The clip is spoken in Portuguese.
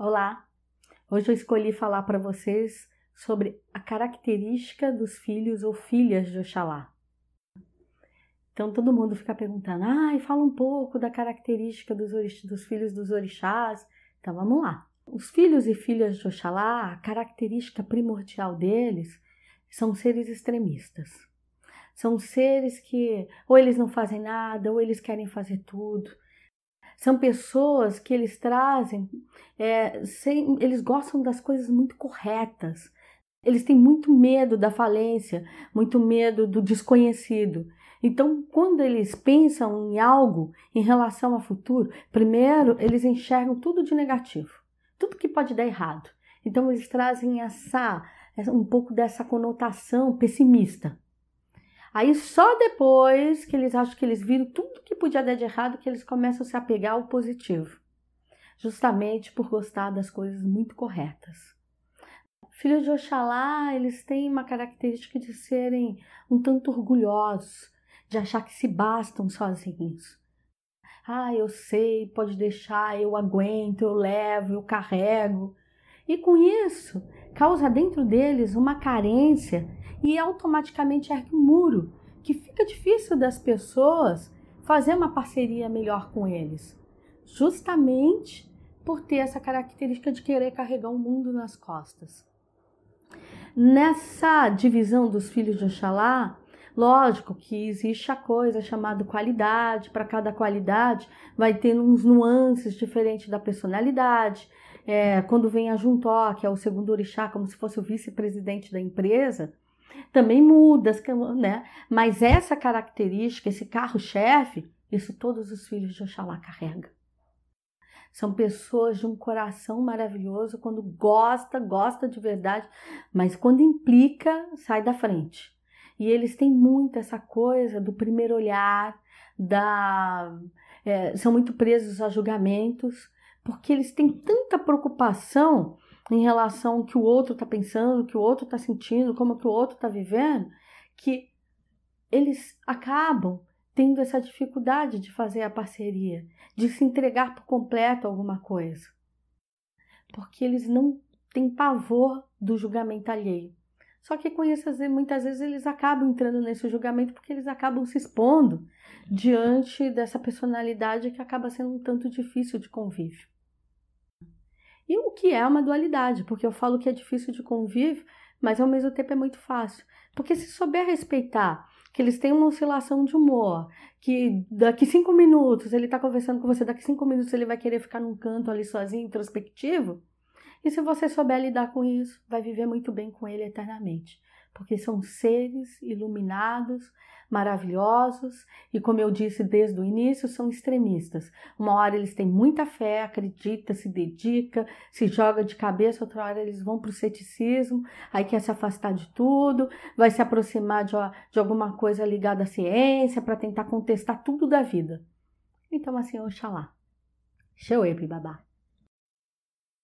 Olá! Hoje eu escolhi falar para vocês sobre a característica dos filhos ou filhas de Oxalá. Então todo mundo fica perguntando, ah, fala um pouco da característica dos, dos filhos dos orixás. Então vamos lá. Os filhos e filhas de Oxalá, a característica primordial deles são seres extremistas. São seres que ou eles não fazem nada, ou eles querem fazer tudo são pessoas que eles trazem, é, sem, eles gostam das coisas muito corretas. Eles têm muito medo da falência, muito medo do desconhecido. Então, quando eles pensam em algo em relação ao futuro, primeiro eles enxergam tudo de negativo, tudo que pode dar errado. Então, eles trazem essa um pouco dessa conotação pessimista. Aí só depois que eles acham que eles viram tudo que podia dar de errado que eles começam a se apegar ao positivo, justamente por gostar das coisas muito corretas. Filhos de Oxalá, eles têm uma característica de serem um tanto orgulhosos, de achar que se bastam sozinhos. Ah, eu sei, pode deixar, eu aguento, eu levo, eu carrego. E com isso, causa dentro deles uma carência e automaticamente ergue um muro que fica difícil das pessoas fazer uma parceria melhor com eles, justamente por ter essa característica de querer carregar o mundo nas costas. Nessa divisão dos filhos de Oxalá, lógico que existe a coisa chamada qualidade, para cada qualidade vai ter uns nuances diferentes da personalidade. É, quando vem a Juntó, que é o segundo orixá, como se fosse o vice-presidente da empresa, também muda, né? Mas essa característica, esse carro-chefe, isso todos os filhos de Oxalá carregam. São pessoas de um coração maravilhoso quando gosta, gosta de verdade, mas quando implica, sai da frente. E eles têm muito essa coisa do primeiro olhar, da é, são muito presos a julgamentos, porque eles têm tanta preocupação em relação ao que o outro está pensando, o que o outro está sentindo, como que o outro está vivendo, que eles acabam tendo essa dificuldade de fazer a parceria, de se entregar por completo a alguma coisa. Porque eles não têm pavor do julgamento alheio. Só que com isso, muitas vezes eles acabam entrando nesse julgamento porque eles acabam se expondo diante dessa personalidade que acaba sendo um tanto difícil de convívio. Que é uma dualidade, porque eu falo que é difícil de convívio, mas ao mesmo tempo é muito fácil. Porque se souber respeitar que eles têm uma oscilação de humor, que daqui cinco minutos ele está conversando com você, daqui cinco minutos ele vai querer ficar num canto ali sozinho, introspectivo, e se você souber lidar com isso, vai viver muito bem com ele eternamente porque são seres iluminados, maravilhosos e, como eu disse desde o início, são extremistas. Uma hora eles têm muita fé, acredita, se dedica, se joga de cabeça, outra hora eles vão para o ceticismo, aí quer se afastar de tudo, vai se aproximar de, de alguma coisa ligada à ciência para tentar contestar tudo da vida. Então, assim, Oxalá. Xeuepe, babá.